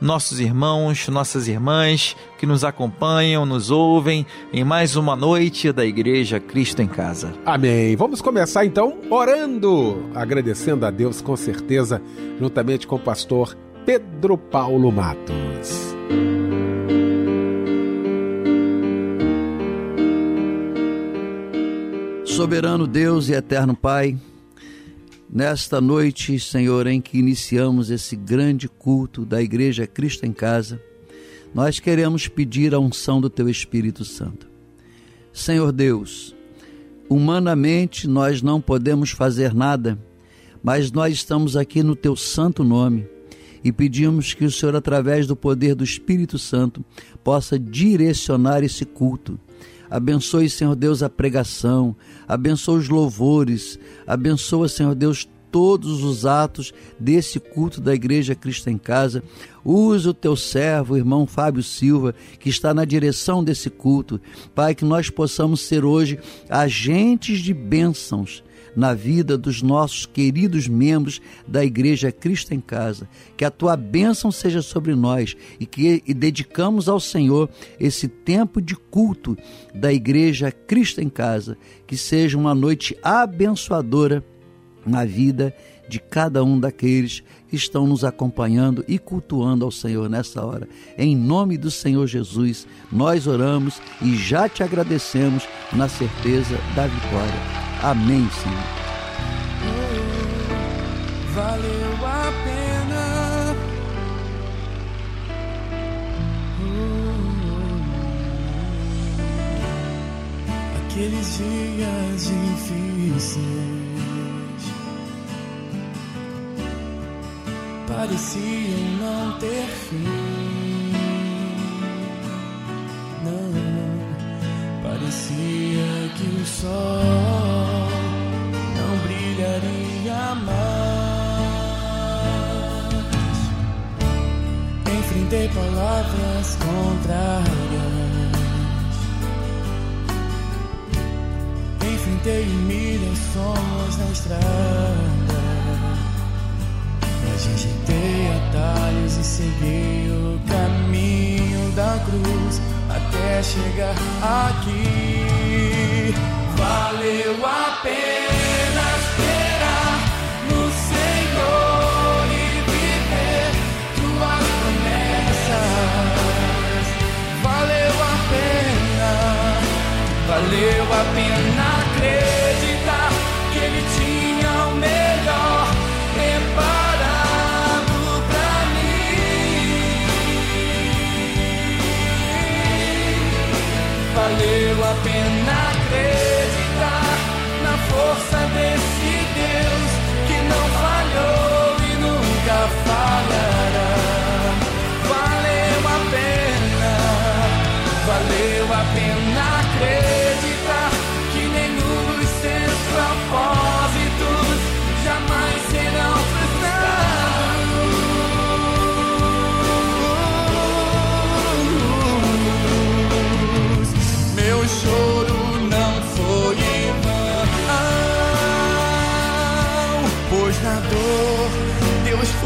nossos irmãos, nossas irmãs que nos acompanham, nos ouvem em mais uma noite da Igreja Cristo em Casa. Amém. Vamos começar então orando, agradecendo a Deus com certeza, juntamente com o pastor Pedro Paulo Matos. Soberano Deus e eterno Pai, Nesta noite, Senhor, em que iniciamos esse grande culto da Igreja Cristo em Casa, nós queremos pedir a unção do Teu Espírito Santo. Senhor Deus, humanamente nós não podemos fazer nada, mas nós estamos aqui no Teu santo nome e pedimos que o Senhor, através do poder do Espírito Santo, possa direcionar esse culto Abençoe, Senhor Deus, a pregação, abençoe os louvores, abençoa, Senhor Deus, todos os atos desse culto da Igreja Cristo em Casa. Use o teu servo, o irmão Fábio Silva, que está na direção desse culto. Pai, que nós possamos ser hoje agentes de bênçãos na vida dos nossos queridos membros da Igreja Cristo em Casa. Que a tua bênção seja sobre nós e que e dedicamos ao Senhor esse tempo de culto da Igreja Cristo em Casa. Que seja uma noite abençoadora na vida de cada um daqueles que estão nos acompanhando e cultuando ao Senhor nessa hora. Em nome do Senhor Jesus, nós oramos e já te agradecemos na certeza da vitória. Amém, Senhor. valeu a pena. aqueles dias difíceis pareciam não ter fim. Não, parecia que o sol brilharia mais. Enfrentei palavras contrárias. Enfrentei humilhações na estrada. Atalhos e segui o caminho da cruz até chegar aqui. Valeu a pena esperar no Senhor e viver tuas promessas. Valeu a pena, valeu a pena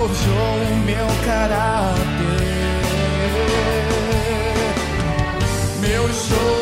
forjou o meu caráter. Meu choro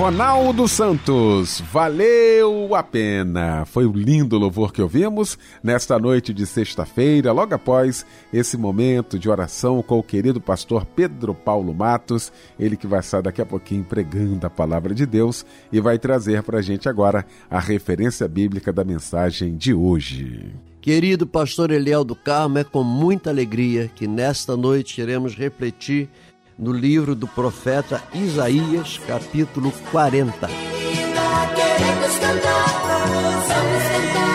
Ronaldo Santos, valeu a pena. Foi o lindo louvor que ouvimos nesta noite de sexta-feira, logo após esse momento de oração com o querido pastor Pedro Paulo Matos, ele que vai estar daqui a pouquinho pregando a palavra de Deus e vai trazer para a gente agora a referência bíblica da mensagem de hoje. Querido pastor Eliel do Carmo, é com muita alegria que nesta noite iremos refletir no livro do profeta Isaías, capítulo 40. Queremos cantar, vamos cantar,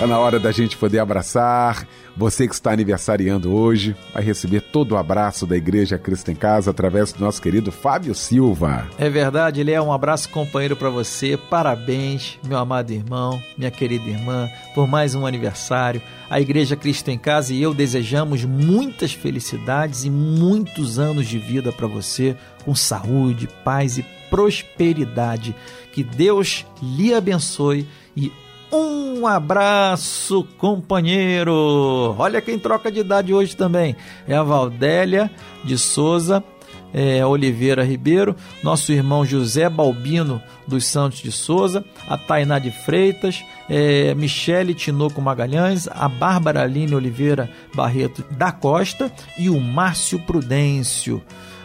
Está na hora da gente poder abraçar. Você que está aniversariando hoje vai receber todo o abraço da Igreja Cristo em Casa através do nosso querido Fábio Silva. É verdade, ele é um abraço companheiro para você. Parabéns, meu amado irmão, minha querida irmã, por mais um aniversário. A Igreja Cristo em Casa e eu desejamos muitas felicidades e muitos anos de vida para você, com saúde, paz e prosperidade. Que Deus lhe abençoe e um abraço, companheiro! Olha quem troca de idade hoje também. É a Valdélia de Souza é, Oliveira Ribeiro, nosso irmão José Balbino dos Santos de Souza, a Tainá de Freitas, é, Michele Tinoco Magalhães, a Bárbara Aline Oliveira Barreto da Costa e o Márcio Prudêncio.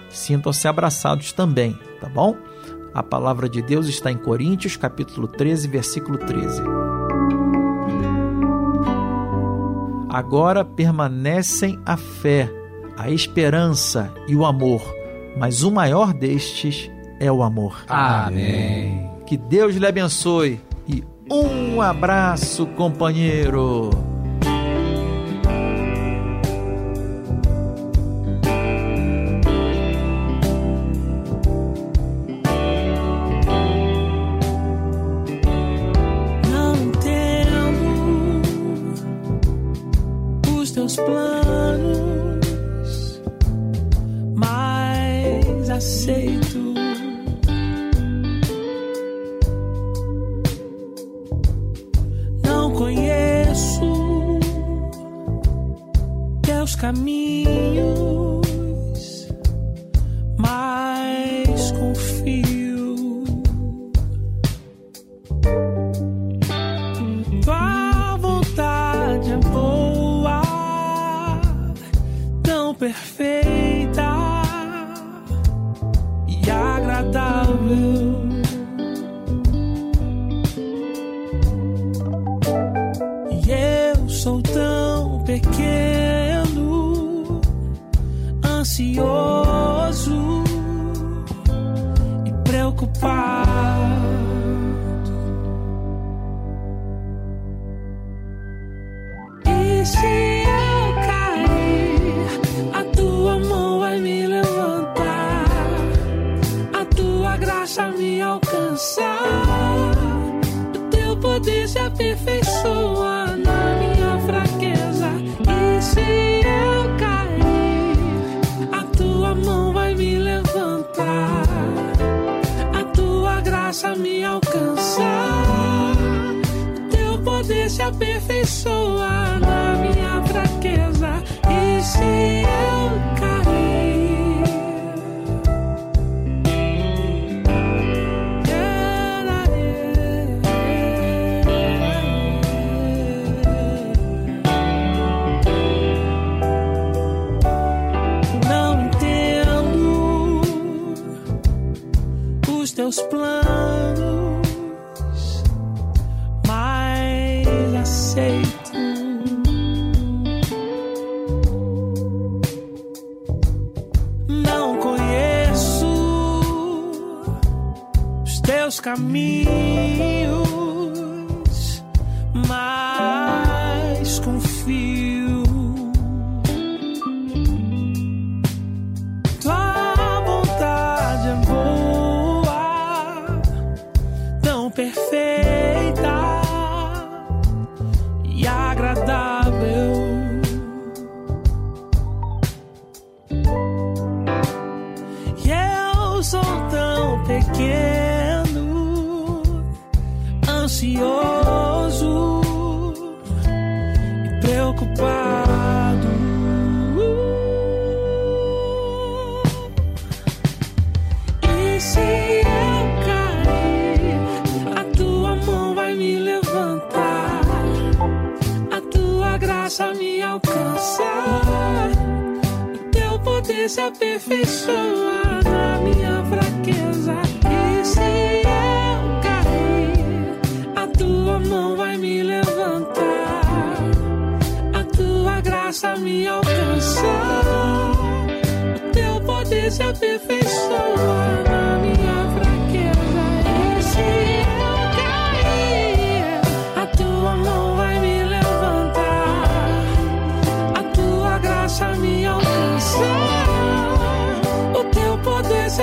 Sintam-se abraçados também, tá bom? A palavra de Deus está em Coríntios, capítulo 13, versículo 13. Agora permanecem a fé, a esperança e o amor, mas o maior destes é o amor. Amém. Que Deus lhe abençoe e um abraço, companheiro.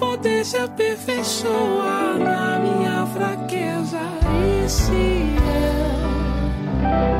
poder se aperfeiçoa na minha fraqueza. E se eu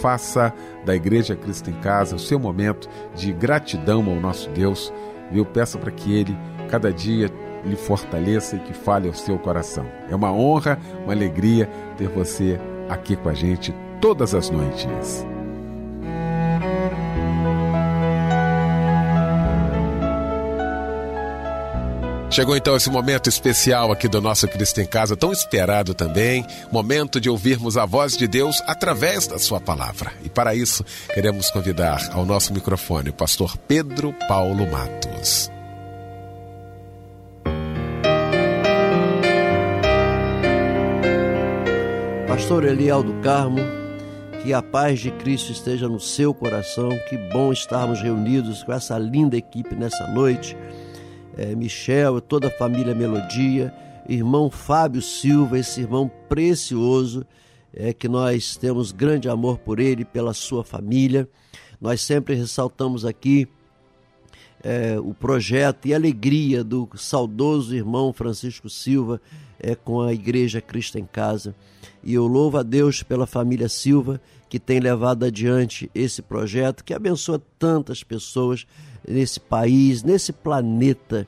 Faça da Igreja Cristo em Casa o seu momento de gratidão ao nosso Deus. Viu? Peça para que Ele, cada dia, lhe fortaleça e que fale ao seu coração. É uma honra, uma alegria ter você aqui com a gente todas as noites. Chegou então esse momento especial aqui do nosso Cristo em Casa, tão esperado também, momento de ouvirmos a voz de Deus através da sua palavra. E para isso, queremos convidar ao nosso microfone o pastor Pedro Paulo Matos. Pastor Eliel do Carmo, que a paz de Cristo esteja no seu coração. Que bom estarmos reunidos com essa linda equipe nessa noite. É, Michel, toda a família Melodia. irmão Fábio Silva, esse irmão precioso, é que nós temos grande amor por ele, pela sua família. Nós sempre ressaltamos aqui é, o projeto e alegria do saudoso irmão Francisco Silva é, com a Igreja Cristo em Casa. E eu louvo a Deus pela família Silva que tem levado adiante esse projeto que abençoa tantas pessoas nesse país, nesse planeta,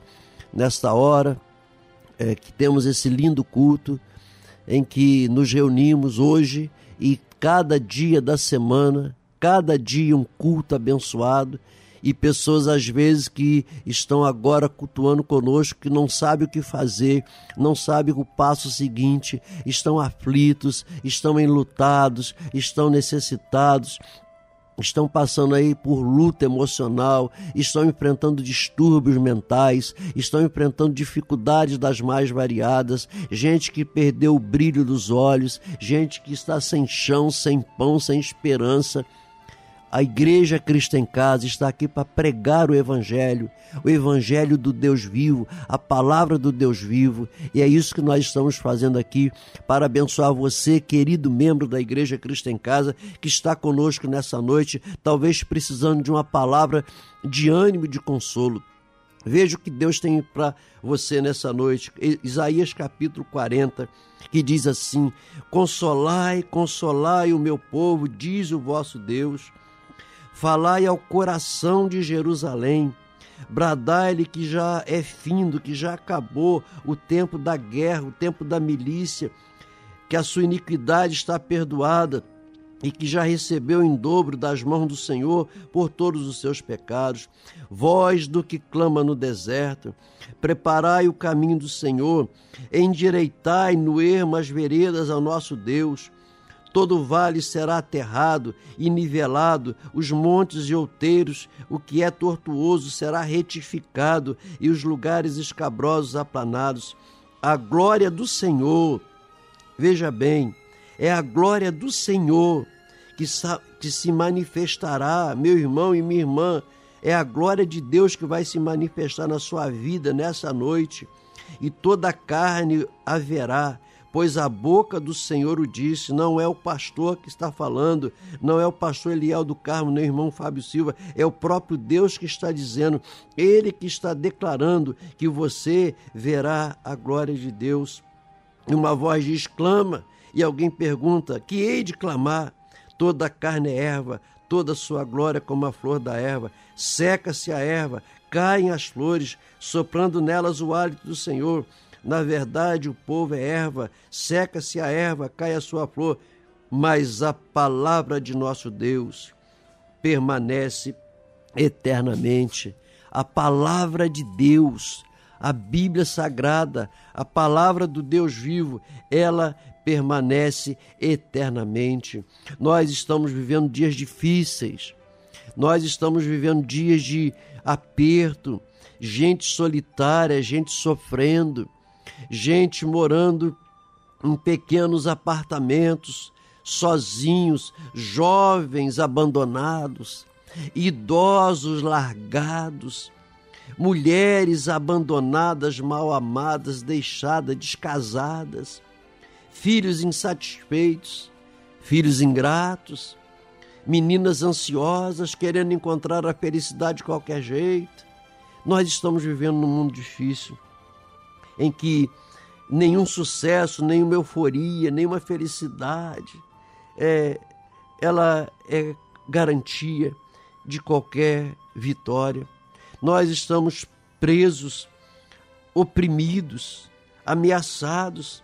nesta hora é, que temos esse lindo culto em que nos reunimos hoje e cada dia da semana, cada dia um culto abençoado e pessoas às vezes que estão agora cultuando conosco que não sabem o que fazer, não sabem o passo seguinte, estão aflitos, estão enlutados, estão necessitados, estão passando aí por luta emocional, estão enfrentando distúrbios mentais, estão enfrentando dificuldades das mais variadas, gente que perdeu o brilho dos olhos, gente que está sem chão, sem pão, sem esperança. A Igreja Cristo em Casa está aqui para pregar o Evangelho, o Evangelho do Deus vivo, a palavra do Deus vivo, e é isso que nós estamos fazendo aqui para abençoar você, querido membro da Igreja Cristo em Casa, que está conosco nessa noite, talvez precisando de uma palavra de ânimo e de consolo. Veja o que Deus tem para você nessa noite. Isaías capítulo 40, que diz assim: Consolai, consolai o meu povo, diz o vosso Deus Falai ao coração de Jerusalém, bradai-lhe que já é findo, que já acabou o tempo da guerra, o tempo da milícia, que a sua iniquidade está perdoada e que já recebeu em dobro das mãos do Senhor por todos os seus pecados. Voz do que clama no deserto, preparai o caminho do Senhor, endireitai no ermo as veredas ao nosso Deus todo vale será aterrado e nivelado, os montes e outeiros, o que é tortuoso será retificado e os lugares escabrosos aplanados. A glória do Senhor, veja bem, é a glória do Senhor que, que se manifestará, meu irmão e minha irmã, é a glória de Deus que vai se manifestar na sua vida nessa noite, e toda carne haverá pois a boca do Senhor o disse, não é o pastor que está falando, não é o pastor Eliel do Carmo, nem o irmão Fábio Silva, é o próprio Deus que está dizendo, ele que está declarando que você verá a glória de Deus. E uma voz diz: clama, e alguém pergunta: que hei de clamar? Toda a carne é erva, toda a sua glória como a flor da erva. Seca-se a erva, caem as flores, soprando nelas o hálito do Senhor. Na verdade, o povo é erva, seca-se a erva, cai a sua flor, mas a palavra de nosso Deus permanece eternamente. A palavra de Deus, a Bíblia Sagrada, a palavra do Deus vivo, ela permanece eternamente. Nós estamos vivendo dias difíceis, nós estamos vivendo dias de aperto, gente solitária, gente sofrendo, gente morando em pequenos apartamentos, sozinhos, jovens abandonados, idosos largados, mulheres abandonadas, mal amadas, deixadas, descasadas, filhos insatisfeitos, filhos ingratos, meninas ansiosas querendo encontrar a felicidade de qualquer jeito. Nós estamos vivendo num mundo difícil em que nenhum sucesso, nenhuma euforia, nenhuma felicidade, é, ela é garantia de qualquer vitória. Nós estamos presos, oprimidos, ameaçados,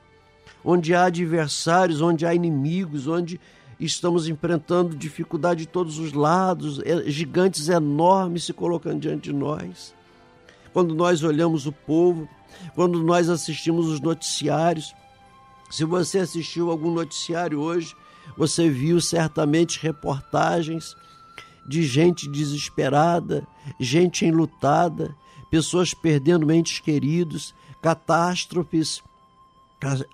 onde há adversários, onde há inimigos, onde estamos enfrentando dificuldade de todos os lados, é, gigantes enormes se colocando diante de nós. Quando nós olhamos o povo, quando nós assistimos os noticiários. Se você assistiu algum noticiário hoje, você viu certamente reportagens de gente desesperada, gente enlutada, pessoas perdendo entes queridos, catástrofes,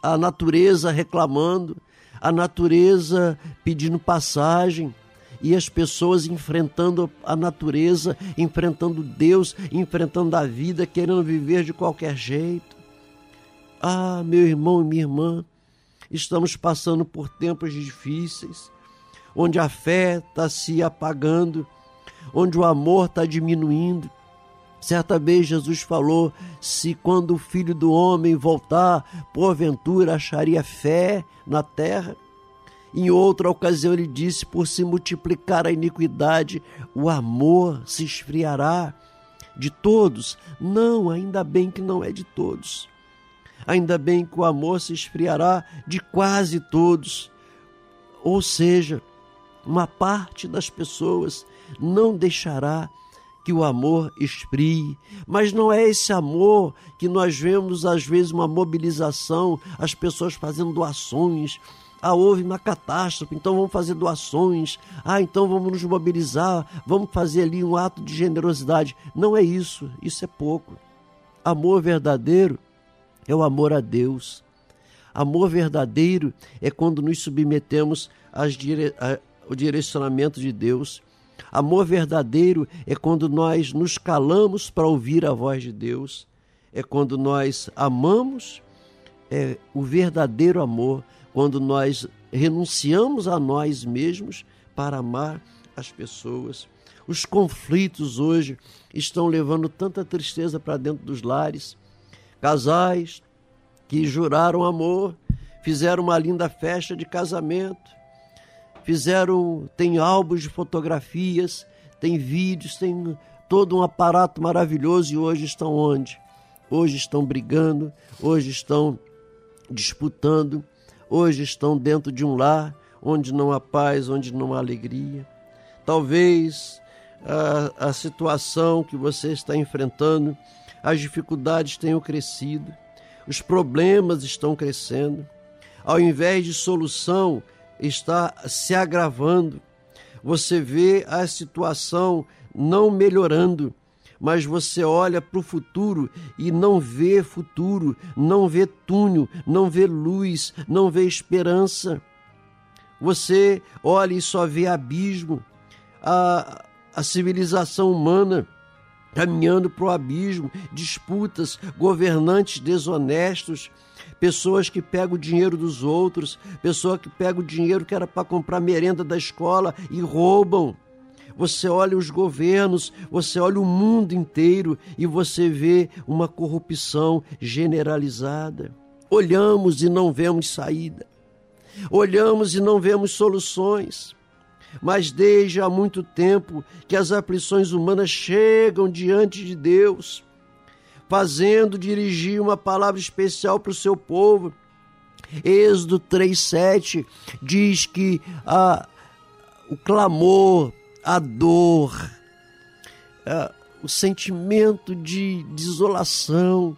a natureza reclamando, a natureza pedindo passagem e as pessoas enfrentando a natureza, enfrentando Deus, enfrentando a vida, querendo viver de qualquer jeito. Ah, meu irmão e minha irmã, estamos passando por tempos difíceis, onde a fé está se apagando, onde o amor está diminuindo. Certa vez Jesus falou: se quando o filho do homem voltar, porventura acharia fé na terra. Em outra ocasião, ele disse: por se multiplicar a iniquidade, o amor se esfriará de todos. Não, ainda bem que não é de todos. Ainda bem que o amor se esfriará de quase todos. Ou seja, uma parte das pessoas não deixará que o amor esfrie, mas não é esse amor que nós vemos às vezes uma mobilização, as pessoas fazendo doações, ah, houve uma catástrofe, então vamos fazer doações. Ah, então vamos nos mobilizar, vamos fazer ali um ato de generosidade. Não é isso, isso é pouco. Amor verdadeiro é o amor a Deus. Amor verdadeiro é quando nos submetemos dire... ao direcionamento de Deus. Amor verdadeiro é quando nós nos calamos para ouvir a voz de Deus. É quando nós amamos, é o verdadeiro amor quando nós renunciamos a nós mesmos para amar as pessoas. Os conflitos hoje estão levando tanta tristeza para dentro dos lares. Casais que juraram amor, fizeram uma linda festa de casamento, fizeram, tem álbuns de fotografias, tem vídeos, tem todo um aparato maravilhoso e hoje estão onde? Hoje estão brigando, hoje estão disputando hoje estão dentro de um lar onde não há paz, onde não há alegria. Talvez a, a situação que você está enfrentando, as dificuldades tenham crescido, os problemas estão crescendo. Ao invés de solução, está se agravando. Você vê a situação não melhorando mas você olha para o futuro e não vê futuro, não vê túnel, não vê luz, não vê esperança. Você olha e só vê abismo, a, a civilização humana caminhando para o abismo, disputas, governantes desonestos, pessoas que pegam o dinheiro dos outros, pessoa que pega o dinheiro que era para comprar merenda da escola e roubam você olha os governos, você olha o mundo inteiro e você vê uma corrupção generalizada. Olhamos e não vemos saída. Olhamos e não vemos soluções. Mas desde há muito tempo que as aflições humanas chegam diante de Deus, fazendo dirigir uma palavra especial para o seu povo. Êxodo 3,7 diz que ah, o clamor a dor, o sentimento de desolação,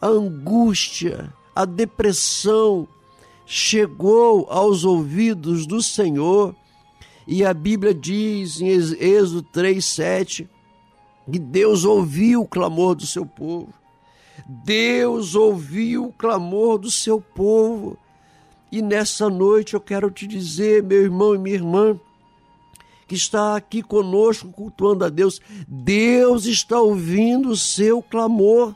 a angústia, a depressão chegou aos ouvidos do Senhor. E a Bíblia diz em Êxodo 3:7 que Deus ouviu o clamor do seu povo. Deus ouviu o clamor do seu povo. E nessa noite eu quero te dizer, meu irmão e minha irmã, que está aqui conosco cultuando a Deus, Deus está ouvindo o seu clamor.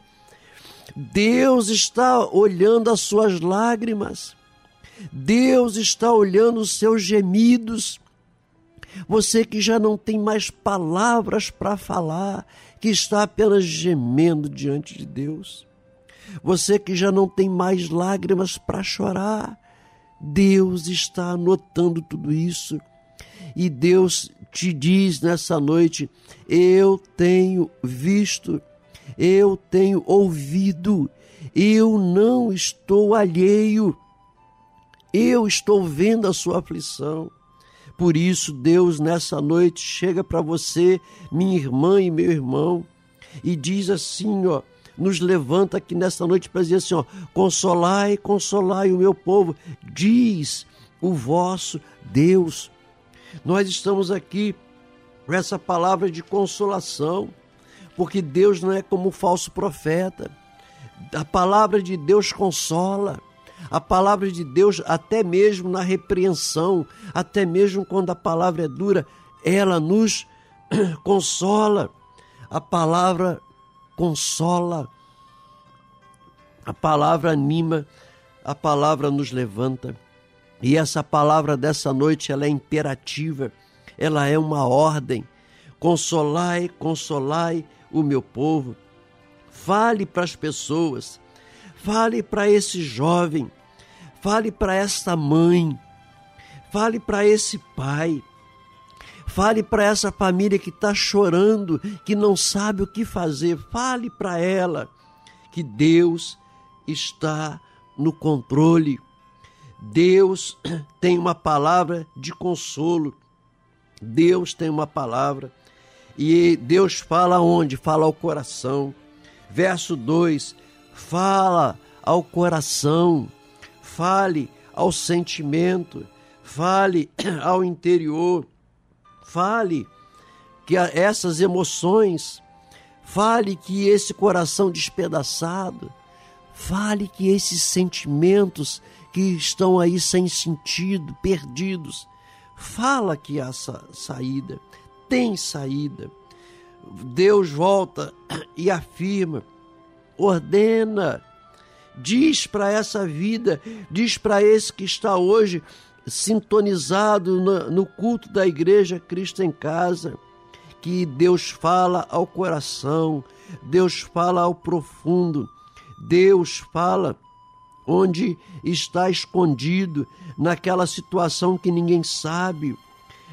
Deus está olhando as suas lágrimas. Deus está olhando os seus gemidos. Você que já não tem mais palavras para falar, que está apenas gemendo diante de Deus. Você que já não tem mais lágrimas para chorar, Deus está anotando tudo isso e Deus te diz nessa noite: eu tenho visto, eu tenho ouvido, eu não estou alheio, eu estou vendo a sua aflição. Por isso, Deus, nessa noite, chega para você, minha irmã e meu irmão, e diz assim: ó, nos levanta aqui nessa noite para dizer assim: ó, consolai, consolai o meu povo, diz o vosso Deus. Nós estamos aqui com essa palavra de consolação, porque Deus não é como o falso profeta. A palavra de Deus consola. A palavra de Deus, até mesmo na repreensão, até mesmo quando a palavra é dura, ela nos consola. A palavra consola. A palavra anima, a palavra nos levanta. E essa palavra dessa noite, ela é imperativa, ela é uma ordem. Consolai, consolai o meu povo. Fale para as pessoas, fale para esse jovem, fale para esta mãe, fale para esse pai, fale para essa família que está chorando, que não sabe o que fazer, fale para ela que Deus está no controle. Deus tem uma palavra de consolo. Deus tem uma palavra. E Deus fala onde? Fala ao coração. Verso 2: fala ao coração, fale ao sentimento, fale ao interior, fale que essas emoções, fale que esse coração despedaçado, Fale que esses sentimentos que estão aí sem sentido, perdidos, fala que há saída, tem saída. Deus volta e afirma, ordena, diz para essa vida, diz para esse que está hoje sintonizado no, culto da igreja Cristo em casa, que Deus fala ao coração, Deus fala ao profundo, Deus fala onde está escondido, naquela situação que ninguém sabe,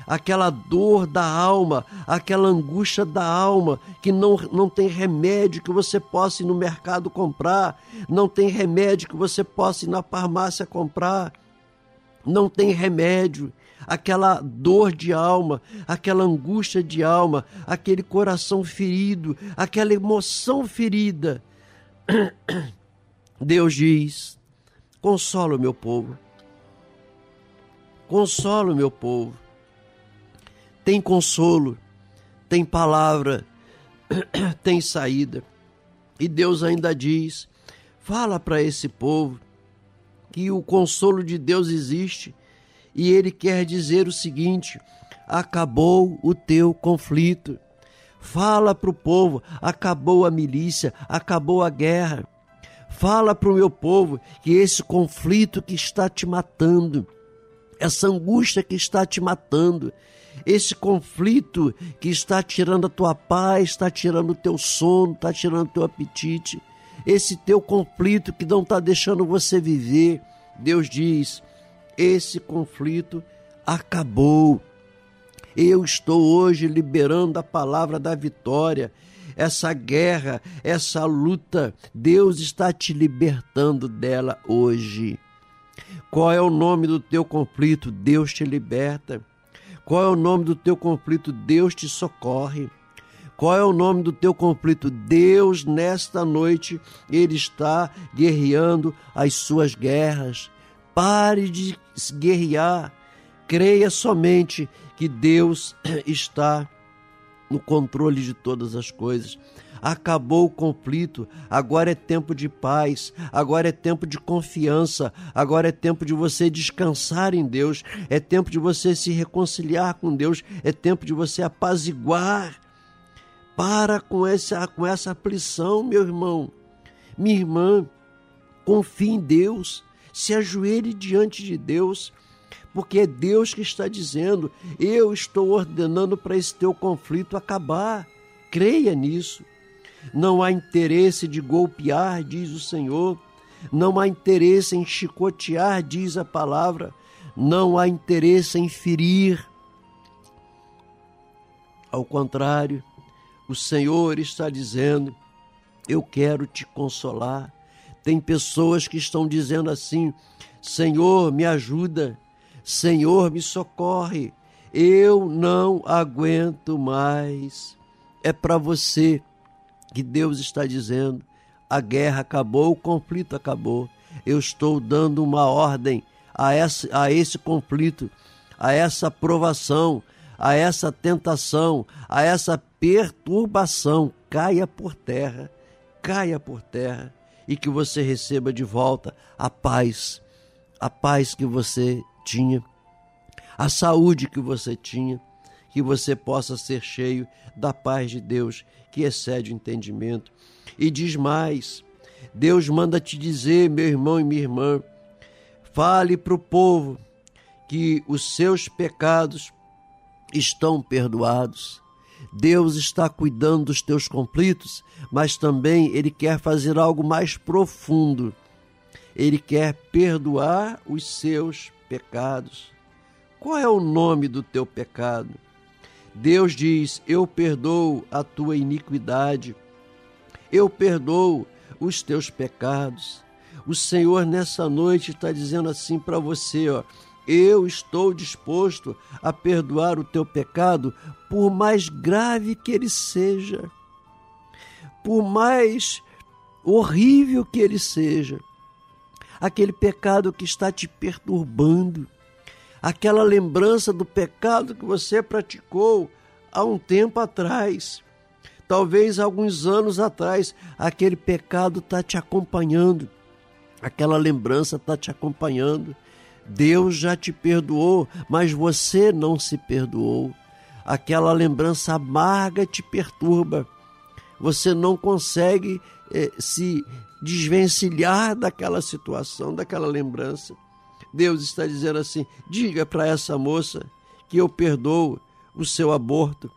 aquela dor da alma, aquela angústia da alma, que não, não tem remédio que você possa ir no mercado comprar, não tem remédio que você possa ir na farmácia comprar, não tem remédio. Aquela dor de alma, aquela angústia de alma, aquele coração ferido, aquela emoção ferida Deus diz: consola o meu povo, consola o meu povo. Tem consolo, tem palavra, tem saída. E Deus ainda diz: fala para esse povo que o consolo de Deus existe e ele quer dizer o seguinte: acabou o teu conflito. Fala para o povo: acabou a milícia, acabou a guerra. Fala para o meu povo que esse conflito que está te matando, essa angústia que está te matando, esse conflito que está tirando a tua paz, está tirando o teu sono, está tirando o teu apetite, esse teu conflito que não está deixando você viver, Deus diz: esse conflito acabou. Eu estou hoje liberando a palavra da vitória. Essa guerra, essa luta, Deus está te libertando dela hoje. Qual é o nome do teu conflito? Deus te liberta. Qual é o nome do teu conflito? Deus te socorre. Qual é o nome do teu conflito? Deus, nesta noite, Ele está guerreando as suas guerras. Pare de guerrear. Creia somente que Deus está no controle de todas as coisas. Acabou o conflito, agora é tempo de paz, agora é tempo de confiança, agora é tempo de você descansar em Deus, é tempo de você se reconciliar com Deus, é tempo de você apaziguar. Para com essa, com essa aflição, meu irmão, minha irmã, confie em Deus, se ajoelhe diante de Deus porque é Deus que está dizendo: eu estou ordenando para esse teu conflito acabar. Creia nisso. Não há interesse de golpear, diz o Senhor. Não há interesse em chicotear, diz a palavra. Não há interesse em ferir. Ao contrário, o Senhor está dizendo: Eu quero te consolar. Tem pessoas que estão dizendo assim: Senhor, me ajuda. Senhor, me socorre, eu não aguento mais. É para você que Deus está dizendo: a guerra acabou, o conflito acabou. Eu estou dando uma ordem a esse, a esse conflito, a essa provação, a essa tentação, a essa perturbação. Caia por terra, caia por terra e que você receba de volta a paz, a paz que você tinha, a saúde que você tinha, que você possa ser cheio da paz de Deus que excede o entendimento. E diz mais: Deus manda te dizer, meu irmão e minha irmã, fale para o povo que os seus pecados estão perdoados. Deus está cuidando dos teus conflitos, mas também Ele quer fazer algo mais profundo. Ele quer perdoar os seus pecados. Qual é o nome do teu pecado? Deus diz: Eu perdoo a tua iniquidade, eu perdoo os teus pecados. O Senhor nessa noite está dizendo assim para você, ó, eu estou disposto a perdoar o teu pecado, por mais grave que ele seja, por mais horrível que ele seja, aquele pecado que está te perturbando, aquela lembrança do pecado que você praticou há um tempo atrás, talvez alguns anos atrás, aquele pecado está te acompanhando, aquela lembrança está te acompanhando Deus já te perdoou, mas você não se perdoou. Aquela lembrança amarga te perturba. Você não consegue eh, se desvencilhar daquela situação, daquela lembrança. Deus está dizendo assim: diga para essa moça que eu perdoo o seu aborto.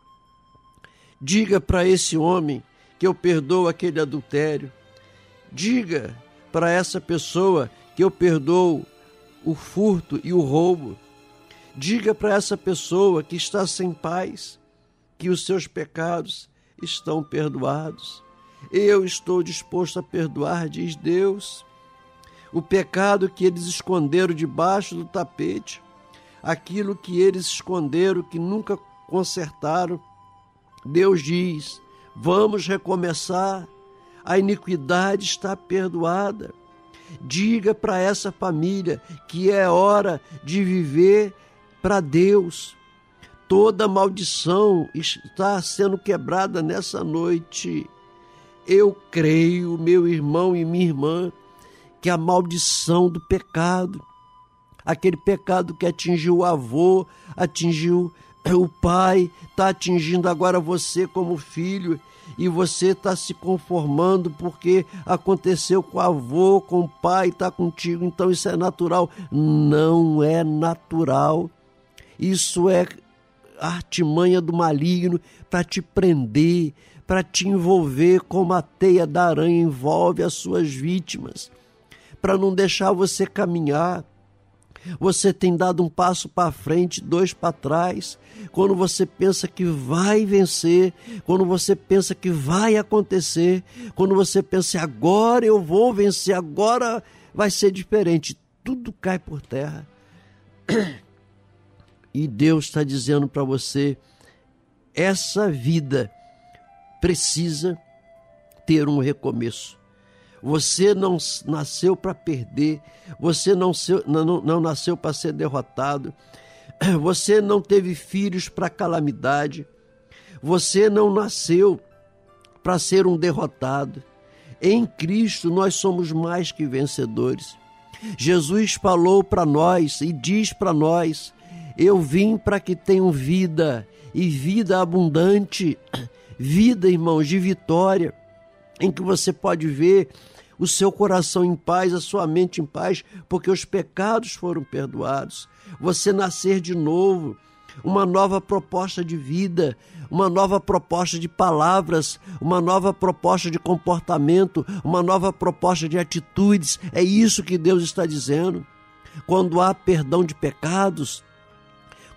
Diga para esse homem que eu perdoo aquele adultério. Diga para essa pessoa que eu perdoo o furto e o roubo. Diga para essa pessoa que está sem paz que os seus pecados estão perdoados. Eu estou disposto a perdoar, diz Deus, o pecado que eles esconderam debaixo do tapete, aquilo que eles esconderam, que nunca consertaram. Deus diz: vamos recomeçar, a iniquidade está perdoada. Diga para essa família que é hora de viver para Deus. Toda maldição está sendo quebrada nessa noite. Eu creio, meu irmão e minha irmã, que a maldição do pecado, aquele pecado que atingiu o avô, atingiu o pai, está atingindo agora você como filho, e você está se conformando porque aconteceu com o avô, com o pai, está contigo, então isso é natural. Não é natural. Isso é artimanha do maligno para te prender, para te envolver como a teia da aranha envolve as suas vítimas, para não deixar você caminhar você tem dado um passo para frente, dois para trás. Quando você pensa que vai vencer, quando você pensa que vai acontecer, quando você pensa agora eu vou vencer, agora vai ser diferente, tudo cai por terra. E Deus está dizendo para você: essa vida precisa ter um recomeço. Você não nasceu para perder, você não, não, não nasceu para ser derrotado, você não teve filhos para calamidade, você não nasceu para ser um derrotado. Em Cristo nós somos mais que vencedores. Jesus falou para nós e diz para nós: Eu vim para que tenham vida e vida abundante, vida, irmãos, de vitória, em que você pode ver o seu coração em paz, a sua mente em paz, porque os pecados foram perdoados. Você nascer de novo, uma nova proposta de vida, uma nova proposta de palavras, uma nova proposta de comportamento, uma nova proposta de atitudes. É isso que Deus está dizendo. Quando há perdão de pecados,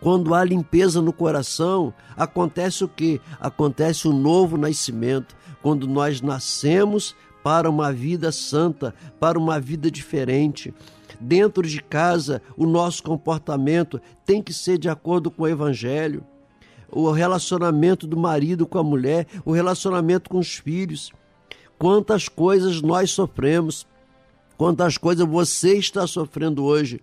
quando há limpeza no coração, acontece o que? Acontece o um novo nascimento. Quando nós nascemos para uma vida santa, para uma vida diferente. Dentro de casa, o nosso comportamento tem que ser de acordo com o Evangelho. O relacionamento do marido com a mulher, o relacionamento com os filhos. Quantas coisas nós sofremos, quantas coisas você está sofrendo hoje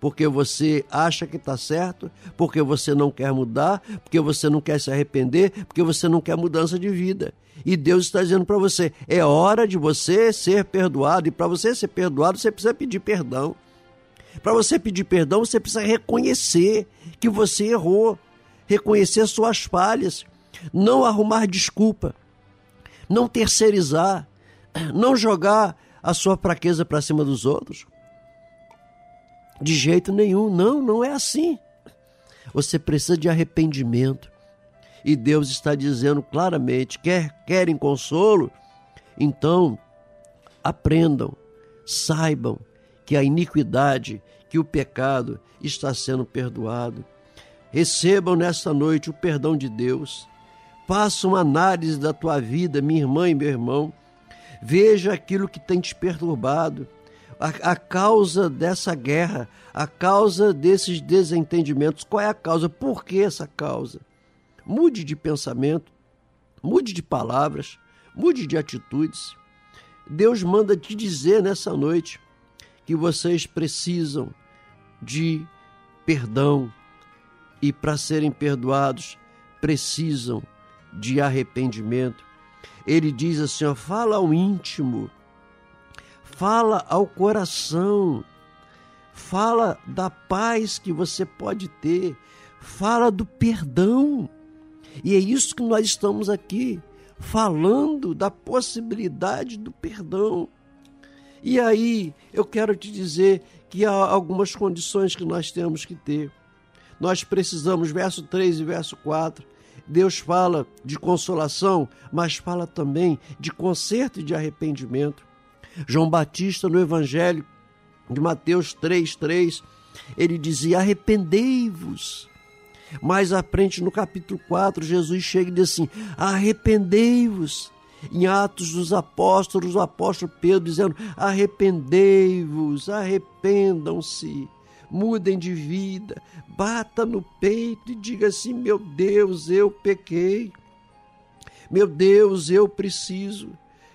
porque você acha que está certo, porque você não quer mudar, porque você não quer se arrepender, porque você não quer mudança de vida. E Deus está dizendo para você: é hora de você ser perdoado, e para você ser perdoado, você precisa pedir perdão. Para você pedir perdão, você precisa reconhecer que você errou, reconhecer suas falhas, não arrumar desculpa, não terceirizar, não jogar a sua fraqueza para cima dos outros. De jeito nenhum, não, não é assim. Você precisa de arrependimento. E Deus está dizendo claramente: quer querem consolo? Então aprendam, saibam que a iniquidade, que o pecado está sendo perdoado. Recebam nesta noite o perdão de Deus. Faça uma análise da tua vida, minha irmã e meu irmão. Veja aquilo que tem te perturbado. A, a, causa dessa guerra, a causa desses desentendimentos. Qual é a causa? Por que essa causa? Mude de pensamento, mude de palavras, mude de atitudes. Deus manda te dizer nessa noite que vocês precisam de perdão e para serem perdoados precisam de arrependimento. Ele diz assim: ó, fala ao íntimo, fala ao coração, fala da paz que você pode ter, fala do perdão. E é isso que nós estamos aqui falando da possibilidade do perdão. E aí eu quero te dizer que há algumas condições que nós temos que ter. Nós precisamos, verso 3 e verso 4, Deus fala de consolação, mas fala também de conserto e de arrependimento. João Batista, no Evangelho de Mateus 3, 3, ele dizia: Arrependei-vos mais à frente, no capítulo 4, Jesus chega e diz assim: arrependei-vos. Em Atos dos Apóstolos, o apóstolo Pedro dizendo: arrependei-vos, arrependam-se, mudem de vida, bata no peito e diga assim: meu Deus, eu pequei, meu Deus, eu preciso,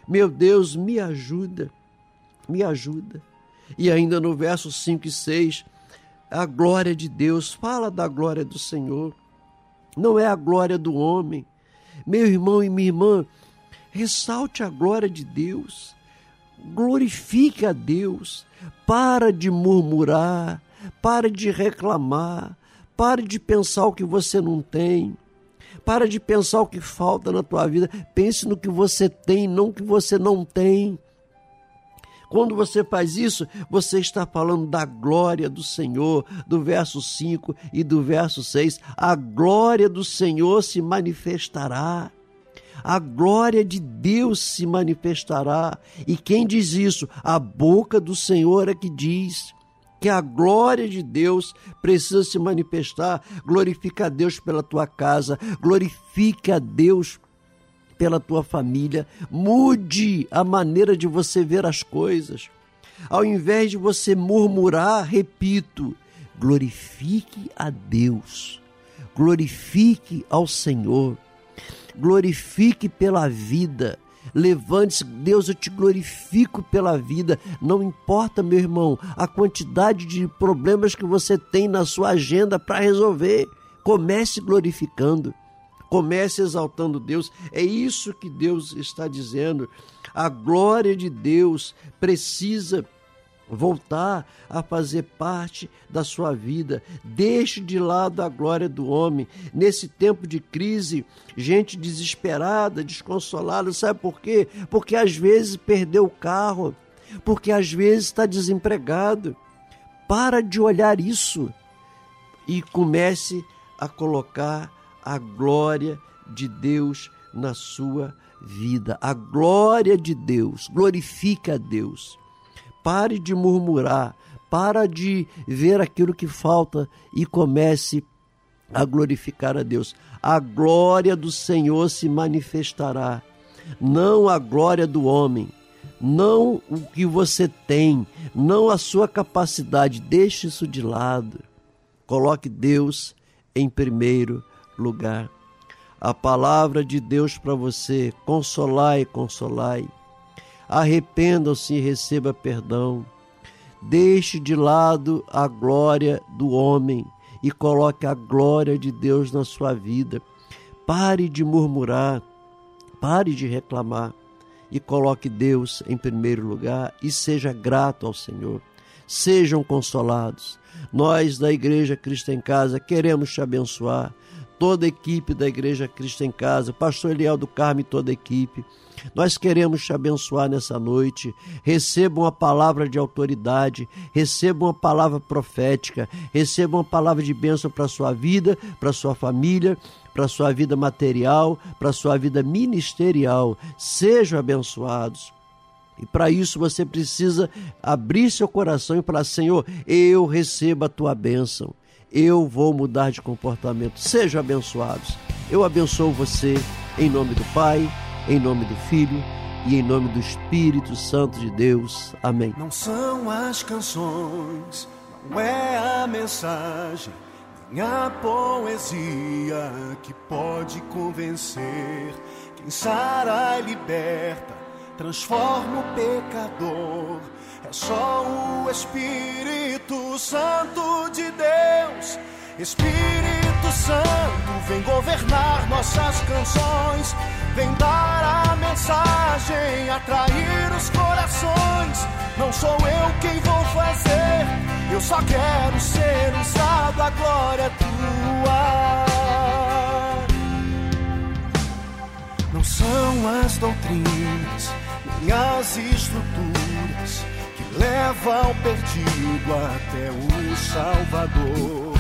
meu Deus, me ajuda, me ajuda. E ainda no verso 5 e 6, a glória de Deus, fala da glória do Senhor, não é a glória do homem. Meu irmão e minha irmã, ressalte a glória de Deus, glorifique a Deus, para de murmurar, para de reclamar, para de pensar o que você não tem. Para de pensar o que falta na tua vida. Pense no que você tem, não o que você não tem. Quando você faz isso, você está falando da glória do Senhor, do verso 5 e do verso 6. A glória do Senhor se manifestará. A glória de Deus se manifestará. E quem diz isso? A boca do Senhor é que diz que a glória de Deus precisa se manifestar. Glorifica a Deus pela tua casa, glorifica a Deus pela tua família. Mude a maneira de você ver as coisas. Ao invés de você murmurar, repito, glorifique a Deus, glorifique ao Senhor, glorifique pela vida. Levante-se, Deus, eu te glorifico pela vida. Não importa, meu irmão, a quantidade de problemas que você tem na sua agenda para resolver. Comece glorificando. Comece exaltando Deus. É isso que Deus está dizendo. A glória de Deus precisa voltar a fazer parte da sua vida. Deixe de lado a glória do homem. Nesse tempo de crise, gente desesperada, desconsolada, sabe por quê? Porque às vezes perdeu o carro, porque às vezes está desempregado. Para de olhar isso e comece a colocar a glória de Deus na sua vida. A glória de Deus, glorifica a Deus. Pare de murmurar, para de ver aquilo que falta e comece a glorificar a Deus. A glória do Senhor se manifestará, não a glória do homem, não o que você tem, não a sua capacidade. Deixe isso de lado. Coloque Deus em primeiro lugar. A palavra de Deus para você, consolai, consolai. Arrependam-se e receba perdão. Deixe de lado a glória do homem e coloque a glória de Deus na sua vida. Pare de murmurar, pare de reclamar e coloque Deus em primeiro lugar e seja grato ao Senhor. Sejam consolados. Nós da Igreja Cristo em Casa queremos te abençoar toda a equipe da Igreja Cristo em Casa, pastor Eliel do Carmo e toda a equipe. Nós queremos te abençoar nessa noite. Receba uma palavra de autoridade, receba uma palavra profética, receba uma palavra de bênção para a sua vida, para a sua família, para a sua vida material, para a sua vida ministerial. Sejam abençoados. E para isso você precisa abrir seu coração e falar: Senhor, eu recebo a tua bênção. Eu vou mudar de comportamento. Sejam abençoados. Eu abençoo você em nome do Pai, em nome do Filho e em nome do Espírito Santo de Deus. Amém. Não são as canções, não é a mensagem, nem a poesia que pode convencer. Quem sara e liberta, transforma o pecador. É só o Espírito Santo de Deus. Espírito Santo, vem governar nossas canções, vem dar a mensagem, atrair os corações. Não sou eu quem vou fazer, eu só quero ser usado, a glória é tua. Não são as doutrinas, as estruturas que levam perdido até o Salvador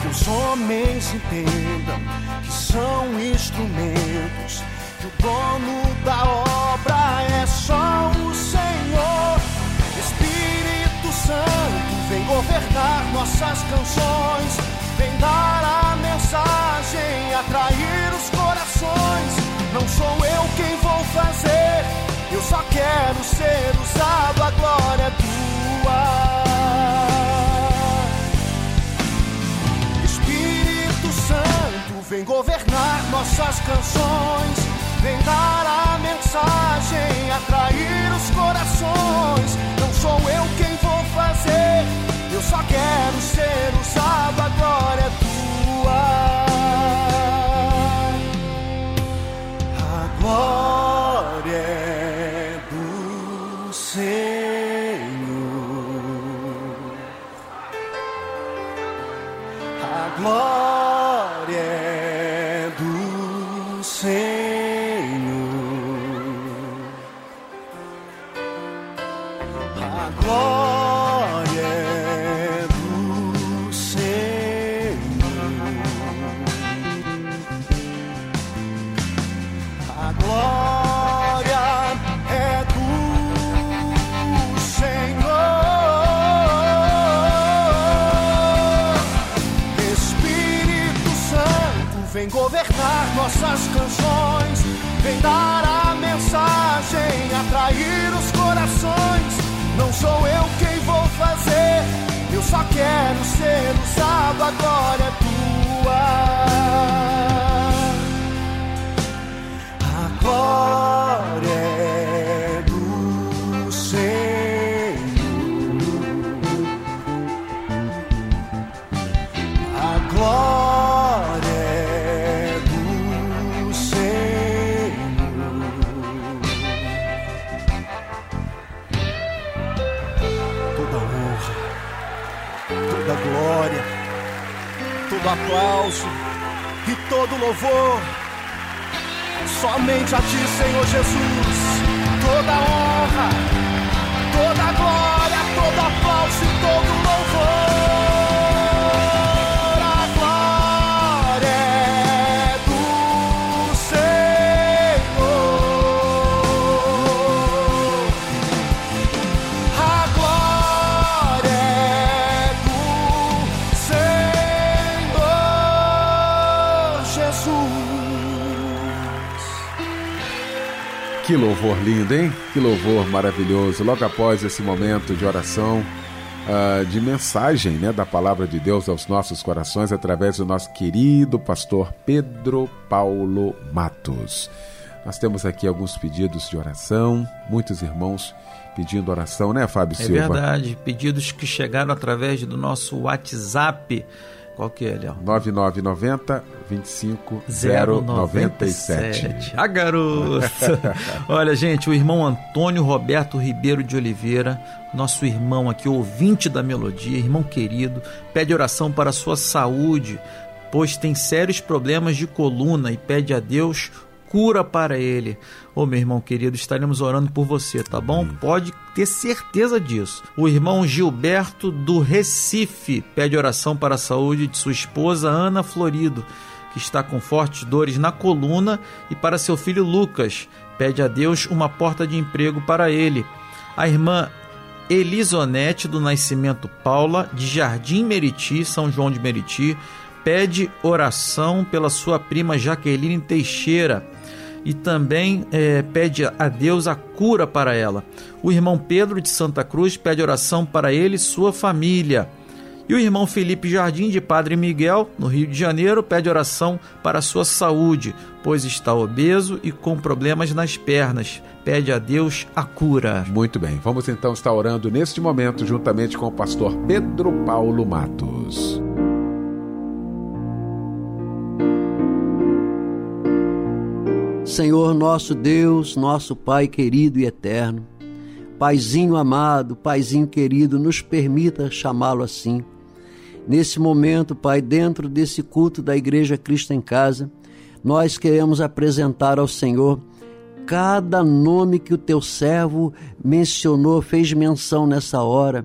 que os homens entendam que são instrumentos, que o dono da obra é só o Senhor. Espírito Santo, vem governar nossas canções, vem dar a mensagem, atrair os corações. Não sou eu quem vou fazer, eu só quero ser usado, a glória é tua. Vem governar nossas canções, vem dar a mensagem, atrair os corações. Não sou eu quem vou fazer, eu só quero ser usado, a glória é tua. A glória é do Senhor. A glória é do Senhor. Espírito Santo, vem governar nossas canções, vem dar a mensagem, atrair os corações. Sou eu quem vou fazer, eu só quero ser usado, a glória é tua. A todo louvor. Somente a ti, Senhor Jesus, toda honra, toda glória, todo aplauso e todo Que louvor lindo, hein? Que louvor maravilhoso. Logo após esse momento de oração, ah, de mensagem né, da palavra de Deus aos nossos corações, através do nosso querido pastor Pedro Paulo Matos. Nós temos aqui alguns pedidos de oração, muitos irmãos pedindo oração, né, Fábio É Silva? verdade. Pedidos que chegaram através do nosso WhatsApp. Qual que é, Léo? 9990 25 097. A garota! Olha, gente, o irmão Antônio Roberto Ribeiro de Oliveira, nosso irmão aqui, ouvinte da melodia, irmão querido, pede oração para a sua saúde, pois tem sérios problemas de coluna e pede a Deus cura para ele. Ô meu irmão querido, estaremos orando por você, tá bom? Pode ter certeza disso. O irmão Gilberto do Recife pede oração para a saúde de sua esposa Ana Florido, que está com fortes dores na coluna, e para seu filho Lucas. Pede a Deus uma porta de emprego para ele. A irmã Elisonete do Nascimento Paula, de Jardim Meriti, São João de Meriti, pede oração pela sua prima Jaqueline Teixeira e também é, pede a Deus a cura para ela. O irmão Pedro de Santa Cruz pede oração para ele e sua família. E o irmão Felipe Jardim de Padre Miguel, no Rio de Janeiro, pede oração para sua saúde, pois está obeso e com problemas nas pernas. Pede a Deus a cura. Muito bem, vamos então estar orando neste momento juntamente com o pastor Pedro Paulo Matos. Senhor nosso Deus, nosso Pai querido e eterno, Paizinho amado, Paizinho querido, nos permita chamá-lo assim. Nesse momento, Pai, dentro desse culto da Igreja Cristo em Casa, nós queremos apresentar ao Senhor cada nome que o teu servo mencionou, fez menção nessa hora.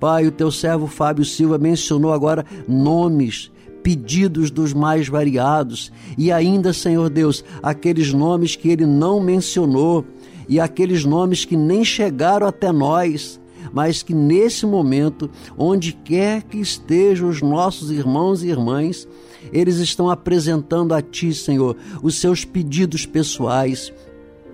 Pai, o teu servo Fábio Silva mencionou agora nomes pedidos dos mais variados, e ainda, Senhor Deus, aqueles nomes que ele não mencionou e aqueles nomes que nem chegaram até nós, mas que nesse momento, onde quer que estejam os nossos irmãos e irmãs, eles estão apresentando a Ti, Senhor, os seus pedidos pessoais,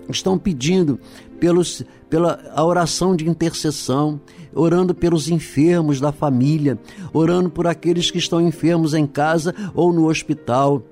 estão pedindo pelos, pela a oração de intercessão, orando pelos enfermos da família, orando por aqueles que estão enfermos em casa ou no hospital,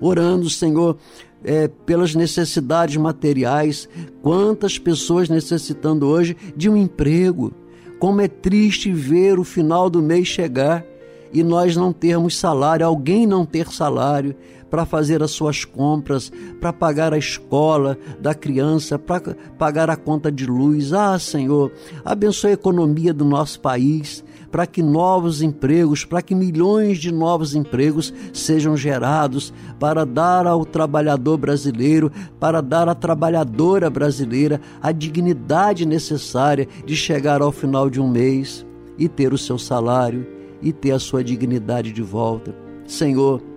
orando, Senhor, é, pelas necessidades materiais. Quantas pessoas necessitando hoje de um emprego. Como é triste ver o final do mês chegar e nós não termos salário, alguém não ter salário para fazer as suas compras, para pagar a escola da criança, para pagar a conta de luz. Ah, Senhor, abençoe a economia do nosso país, para que novos empregos, para que milhões de novos empregos sejam gerados, para dar ao trabalhador brasileiro, para dar à trabalhadora brasileira a dignidade necessária de chegar ao final de um mês e ter o seu salário e ter a sua dignidade de volta. Senhor,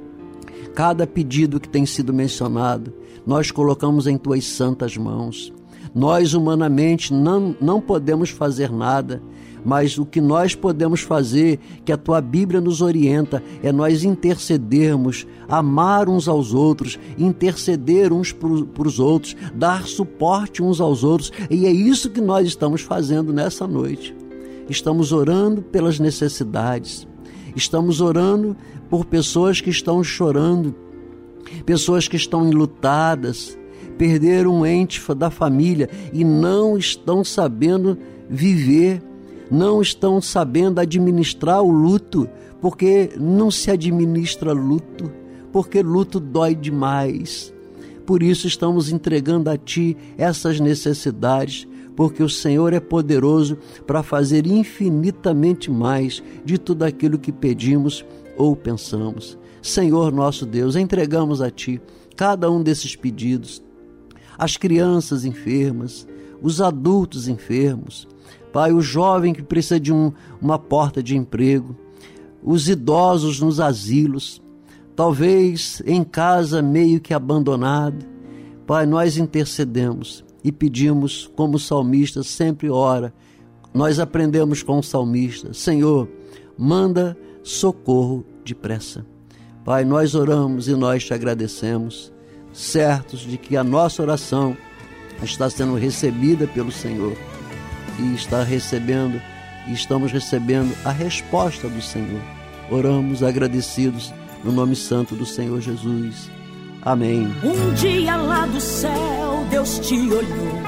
Cada pedido que tem sido mencionado, nós colocamos em tuas santas mãos. Nós, humanamente, não, não podemos fazer nada, mas o que nós podemos fazer, que a tua Bíblia nos orienta, é nós intercedermos, amar uns aos outros, interceder uns para os outros, dar suporte uns aos outros, e é isso que nós estamos fazendo nessa noite. Estamos orando pelas necessidades, estamos orando por pessoas que estão chorando, pessoas que estão enlutadas, perderam um ente da família e não estão sabendo viver, não estão sabendo administrar o luto, porque não se administra luto, porque luto dói demais. Por isso estamos entregando a Ti essas necessidades, porque o Senhor é poderoso para fazer infinitamente mais de tudo aquilo que pedimos ou pensamos. Senhor nosso Deus, entregamos a Ti cada um desses pedidos, as crianças enfermas, os adultos enfermos, Pai, o jovem que precisa de um, uma porta de emprego, os idosos nos asilos, talvez em casa meio que abandonado. Pai, nós intercedemos e pedimos, como o salmista sempre ora, nós aprendemos com o salmista: Senhor, manda socorro depressa. Pai, nós oramos e nós te agradecemos, certos de que a nossa oração está sendo recebida pelo Senhor e está recebendo e estamos recebendo a resposta do Senhor. Oramos agradecidos no nome santo do Senhor Jesus. Amém. Um dia lá do céu Deus te olhou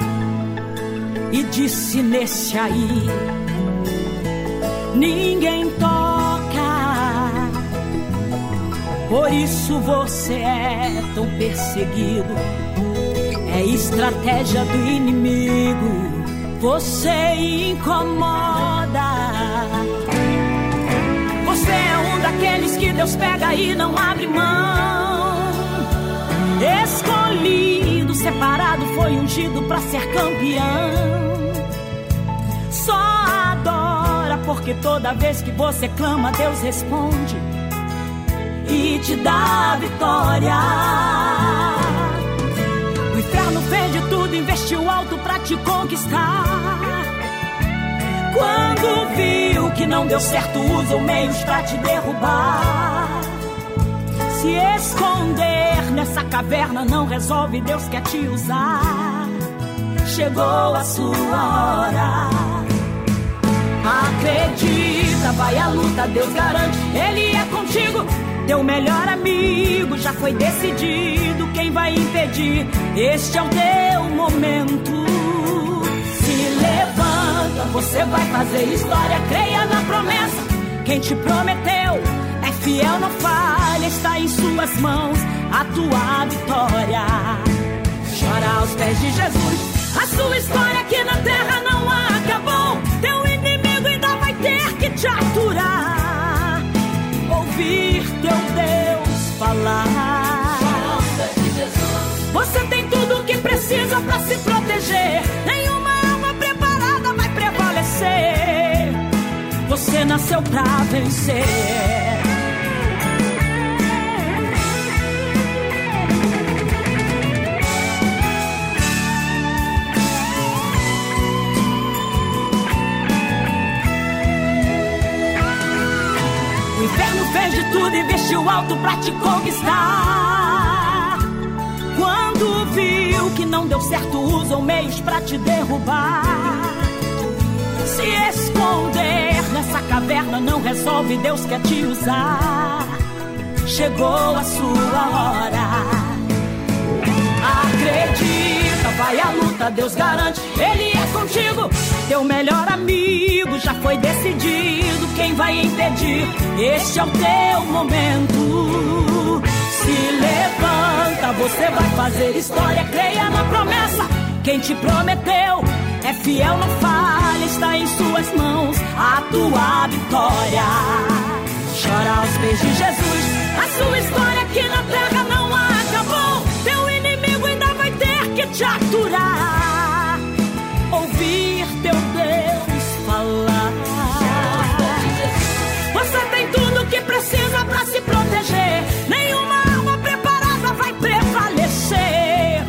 e disse nesse aí ninguém toca por isso você é tão perseguido. É estratégia do inimigo. Você incomoda. Você é um daqueles que Deus pega e não abre mão. Escolhido, separado, foi ungido para ser campeão. Só adora porque toda vez que você clama, Deus responde e te dá a vitória. O inferno fez de tudo, investiu alto pra te conquistar. Quando viu que não deu certo, usou meios pra te derrubar. Se esconder nessa caverna não resolve, Deus quer te usar. Chegou a sua hora. Acredita, vai à luta, Deus garante, Ele é contigo. Teu melhor amigo já foi decidido. Quem vai impedir? Este é o teu momento. Se levanta, você vai fazer história. Creia na promessa. Quem te prometeu é fiel, não falha. Está em suas mãos a tua vitória. Chora aos pés de Jesus. A sua história aqui na terra não acabou. Teu inimigo ainda vai ter que te aturar. Ouvir teu Deus falar. Você tem tudo o que precisa para se proteger. Nenhuma alma preparada vai prevalecer. Você nasceu pra vencer. Tudo e vestiu alto pra te conquistar. Quando viu que não deu certo, usam meios pra te derrubar. Se esconder nessa caverna não resolve, Deus quer te usar. Chegou a sua hora. Acredita, vai à luta, Deus garante, Ele é contigo. Teu melhor amigo já foi decidido. Quem vai impedir? Este é o teu momento. Se levanta, você vai fazer história. Creia na promessa. Quem te prometeu é fiel, não falha. Está em suas mãos a tua vitória. Chora aos pés de Jesus. A sua história aqui na terra não acabou. Teu inimigo ainda vai ter que te aturar. Precisa pra se proteger. Nenhuma alma preparada vai prevalecer.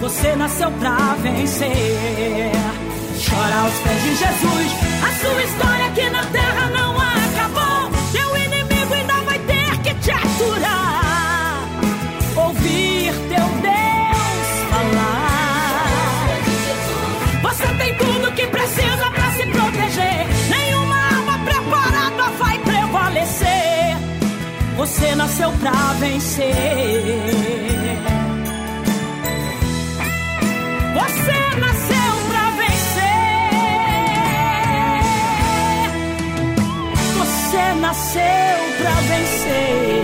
Você nasceu pra vencer. Chora aos pés de Jesus. A sua história aqui na terra Você nasceu pra vencer. Você nasceu pra vencer. Você nasceu pra vencer.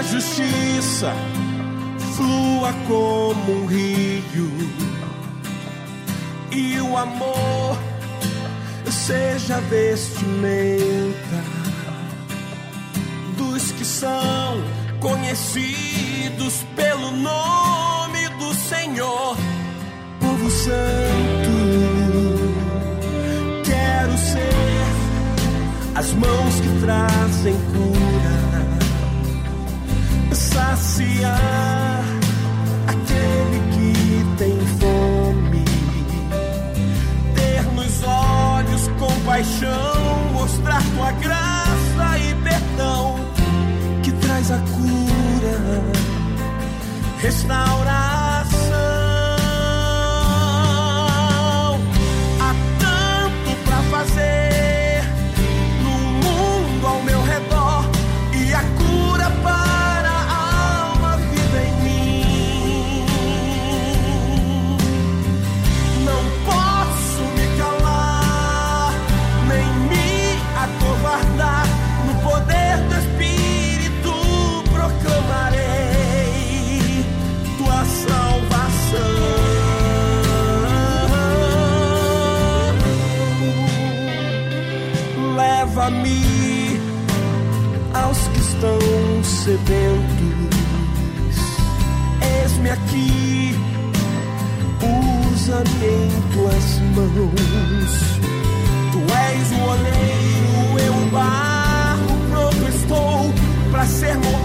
A justiça flua como um rio e o amor seja vestimenta dos que são conhecidos pelo nome do Senhor, povo santo. Quero ser as mãos que trazem cura, saciar aquele que tem fome, ter nos olhos compaixão, mostrar tua graça e perdão que traz a cura, restauração. Sedentos. Eis-me aqui usa-me em tuas mãos. Tu és o oleiro, eu o barro, pronto estou para ser moldado.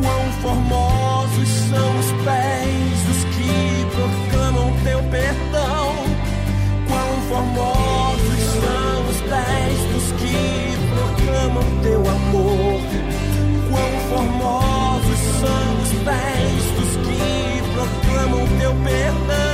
Quão formosos são os pés dos que proclamam teu perdão. Quão formosos são os pés dos que proclamam teu amor. Quão formosos são os pés dos que proclamam teu perdão.